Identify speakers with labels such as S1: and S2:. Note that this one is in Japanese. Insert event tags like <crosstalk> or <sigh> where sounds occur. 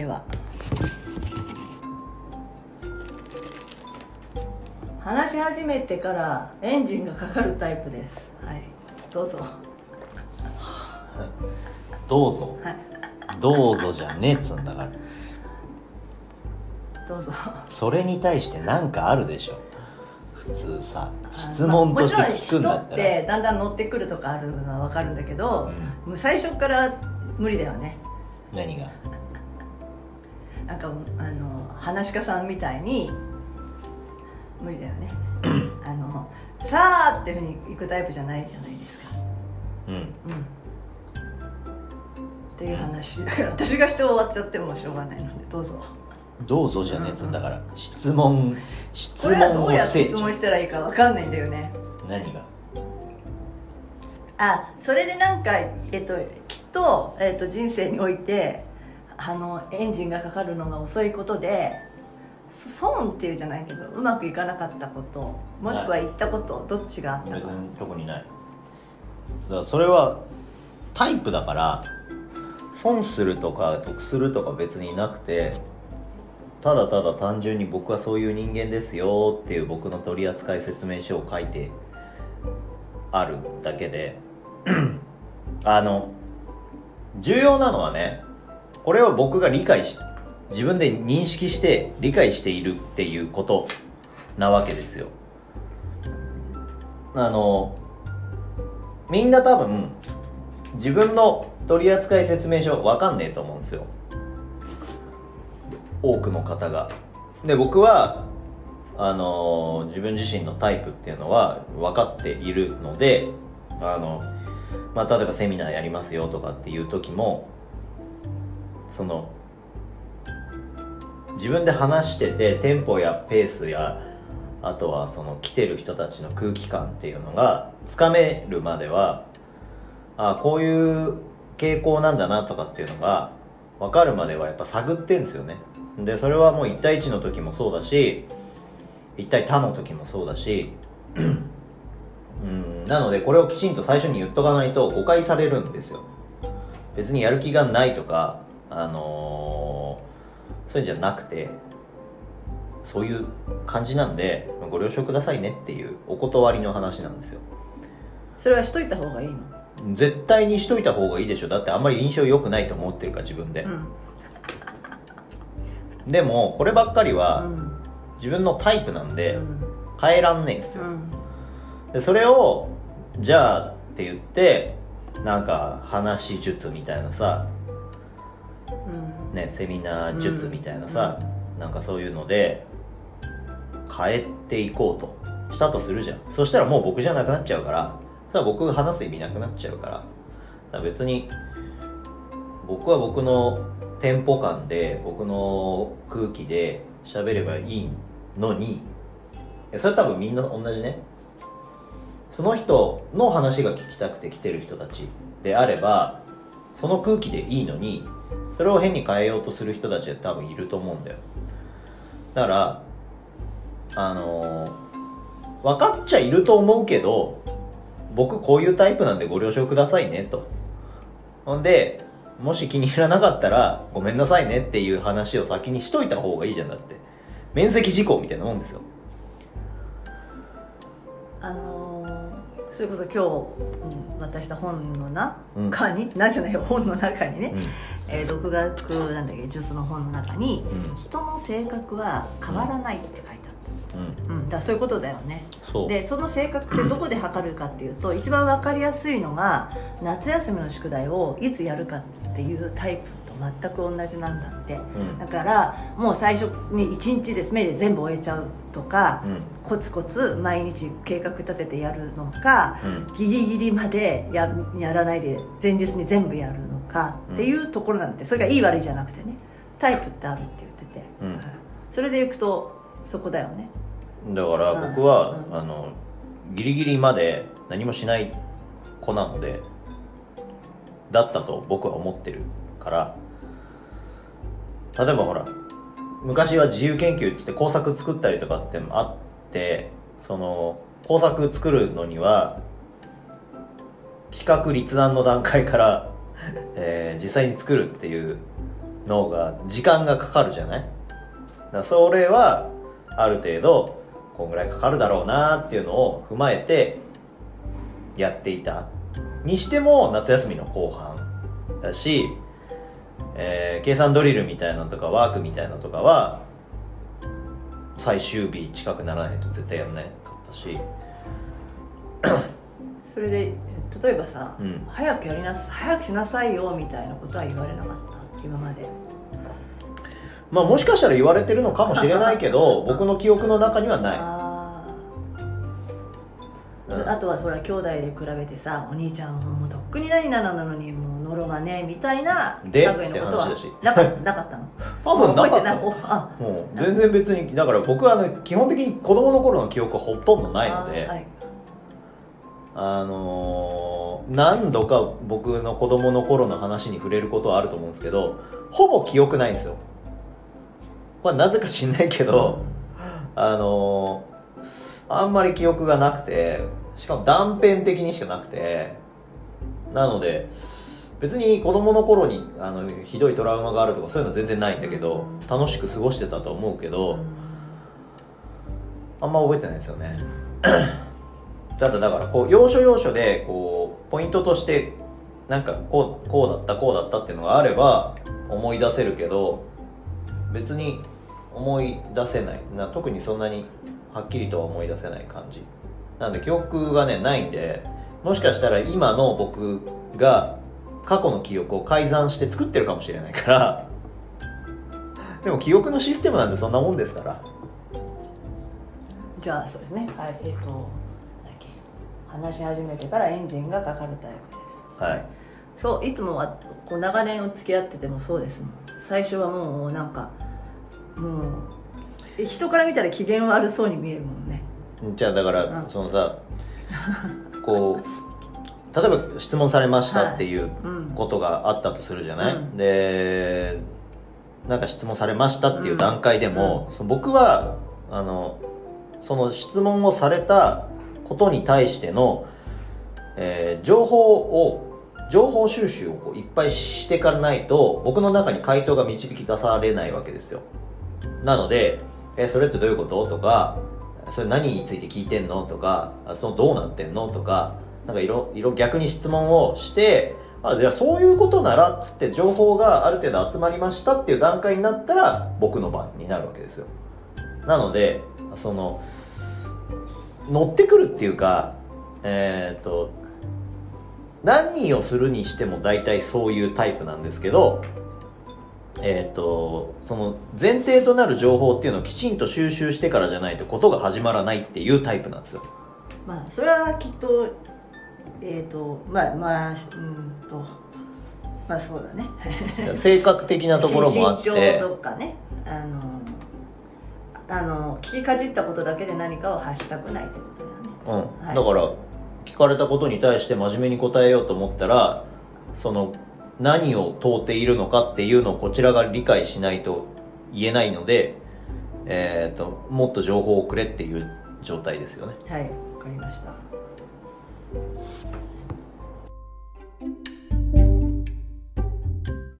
S1: ては。話し始めてからエンジンがかかるタイプです。はい。どうぞ。<laughs>
S2: どうぞ。
S1: はい。
S2: どうぞじゃねえっつうんだから。
S1: どうぞ。
S2: それに対して何かあるでしょ。普通さ質問として聞くんだったら、
S1: まあもちろん人ってだんだん乗ってくるとかあるのは分かるんだけど、もう最初から無理だよね。
S2: 何が？
S1: なんかあの話し家さんみたいに無理だよね。<clears throat> あのさあっていうふうに行くタイプじゃないじゃないですか。
S2: うん。
S1: うん。っていう話。だから私がして終わっちゃってもしょうがないのでどうぞ。
S2: どうぞじゃねえっつうん。だから質問質問を
S1: どうやって質問したらいいか分かんないんだよね。
S2: 何が？
S1: あそれでなんか、えっと、きっと、えっと、人生においてあのエンジンがかかるのが遅いことでそ損っていうじゃないけどうまくいかなかったこともしくは言ったことどっちがあったか。
S2: 別に特にない。だからそれはタイプだから損するとか得するとか別になくてただただ単純に僕はそういう人間ですよっていう僕の取扱説明書を書いてあるだけで <clears throat> あの重要なのはねこれを僕が理解し自分で認識して理解しているっていうことなわけですよ。あのみんな多分自分の取扱説明書わかんねえと思うんですよ。多くの方が。で僕はあの自分自身のタイプっていうのは分かっているのであの、まあ、例えばセミナーやりますよとかっていう時もその自分で話しててテンポやペースやあとはその来てる人たちの空気感っていうのがつかめるまではあこういう傾向なんだなとかっていうのが分かるまではやっぱ探ってんですよね。でそれはもう1対1の時もそうだし1対他の時もそうだしうんなのでこれをきちんと最初に言っとかないと誤解されるんですよ。別にやる気がないとかあのーそういうんじゃなくてそういう感じなんでご了承くださいねっていうお断りの話なんですよ。
S1: それはしといた方がいいの？
S2: 絶対にしといた方がいいでしょ。だってあんまり印象良くないと思ってるから自分で。
S1: う、ん。
S2: でもこればっかり
S1: う
S2: は
S1: ん。
S2: 自分のタイプなんで
S1: うん。
S2: 変えらんねえんですよ。
S1: うん。
S2: でそれをじゃあって言ってなんか話術みたいなさ
S1: うん
S2: ねセミナー術みたいなさ、なんかそういうので変えていこうと。したとするじゃん。そしたらもう僕じゃなくなっちゃうから。たら僕が話す意味なくなっちゃうから。だから別に僕は僕のテンポ感で僕の空気で喋ればいいのに。えそれ多分みんな同じね。その人の話が聞きたくて来てる人たちであればその空気でいいのにそれを変に変えようとする人たちは多分いると思うんだよ。だからあのー分かっちゃいると思うけど僕こういうタイプなんでご了承くださいねと。ほんでもし気に入らなかったらごめんなさいねっていう話を先にしといた方がいいじゃんだって。面積事項みたいなもんですよ。
S1: あのーそれこそ今日、うん、渡した本のな、
S2: うん。
S1: 中になじゃないよ本の中にね、
S2: うん。
S1: えー独学なんだっけ術の本の中に、
S2: うん。
S1: 人の性格は変わらないって書いて
S2: うん。
S1: うん、だそういうことだよね。でその性格ってどこで測るかっていうと <clears throat> 一番分かりやすいのが夏休みの宿題をいつやるかっていうタイプと全く同じなんだって。
S2: うん。
S1: だからもう最初に1日です。目で全部終えちゃうとか、
S2: うん。
S1: コツコツ毎日計画立ててやるのか
S2: うん。
S1: ギリギリまでややらないで前日に全部やるのかっていうところなんでそれがいい悪いじゃなくてね。タイプってあるって言ってて、それでいくとそこだよね
S2: だから僕は、
S1: うん
S2: あのギリギリまで何もしない子なのでだったと僕は思ってるから。例えばほら昔は自由研究っつって工作作ったりとかってあってその工作作るのには企画立案の段階から、えー実際に作るっていうの方が時間がかかるじゃない？だそれはある程度こんぐらいかかるだろうなっていうのを踏まえてやっていた。にしても夏休みの後半だし、えー計算ドリルみたいなのとかワークみたいなのとかは最終日近くならないと絶対やんなかったし。<coughs>
S1: それで例えばさ、
S2: うん。
S1: 早くやりなさ早くしなさいよみたいなことは言われなかった？今まで
S2: まあもしかしたら言われてるのかもしれないけど <laughs> 僕の記憶の中にはない。
S1: あ
S2: うん。
S1: ああとはほら兄弟で比べてさお兄ちゃんもうとっくに何々なのにもうノロがねみたいな
S2: で？って話だし。
S1: なかなかったの？<laughs>
S2: 多分なかった。もう全然別にだから僕はあの基本的に子供の頃の記憶はほとんどないので
S1: あはい。
S2: あのー何度か僕の子供の頃の話に触れることはあると思うんですけどほぼ記憶ないんですよこれなぜか知んないけどあのあんまり記憶がなくてしかも断片的にしかなくてなので別に子供の頃にあのひどいトラウマがあるとかそういうのは全然ないんだけど楽しく過ごしてたと思うけど、あんま覚えてないですよね。ただだからこう要所要所でこうポイントとしてなんかこうこうだったこうだったっていうのがあれば思い出せるけど別に思い出せないな特にそんなにはっきりとは思い出せない感じ。なんで記憶がねないんでもしかしたら今の僕が過去の記憶を改ざんして作ってるかもしれないから <laughs> でも記憶のシステムなんてそんなもんですから。
S1: じゃあそうですね。はいえっ、となんだっけ。話し始めてからエンジンがかかるタイプです。
S2: はい。
S1: そういつもはこう長年お付き合っててもそうですもん。最初はもうなんかもうえ人から見たら機嫌悪そうに見えるもんね。
S2: じゃあだから、
S1: うん。
S2: そのさこう例えば質問されましたっていう
S1: うん。
S2: ことがあったとするじゃない、
S1: うん。
S2: でなんか質問されましたっていう段階でも、その僕はあのその質問をされたことに対しての、えー情報を情報収集をこういっぱいしてからないと僕の中に回答が導き出されないわけですよなので、えそれってどういうこと？とかそれ何について聞いてんの？とかそのどうなってんの？とかなんかいろいろ逆に質問をしてあじゃあそういうことならっつって情報がある程度集まりましたっていう段階になったら僕の番になるわけですよ。なのでその乗ってくるっていうかえっ、と何をするにしても大体そういうタイプなんですけどえっ、とその前提となる情報っていうのをきちんと収集してからじゃないとことが始まらないっていうタイプなんですよ。
S1: まあそれはきっとえっ、とまあまあうんとまあそうだね。<laughs>
S2: 性格的なところもあっ
S1: 身長
S2: て
S1: とかね。あのあの聞きかじったことだけで何かを発したくないってことだよね。
S2: うん、
S1: はい。
S2: だから聞かれたことに対して真面目に答えようと思ったらその何を問うているのかっていうのをこちらが理解しないと言えないので、えー、ともっと情報をくれっていう状態ですよね。
S1: はいわかりました。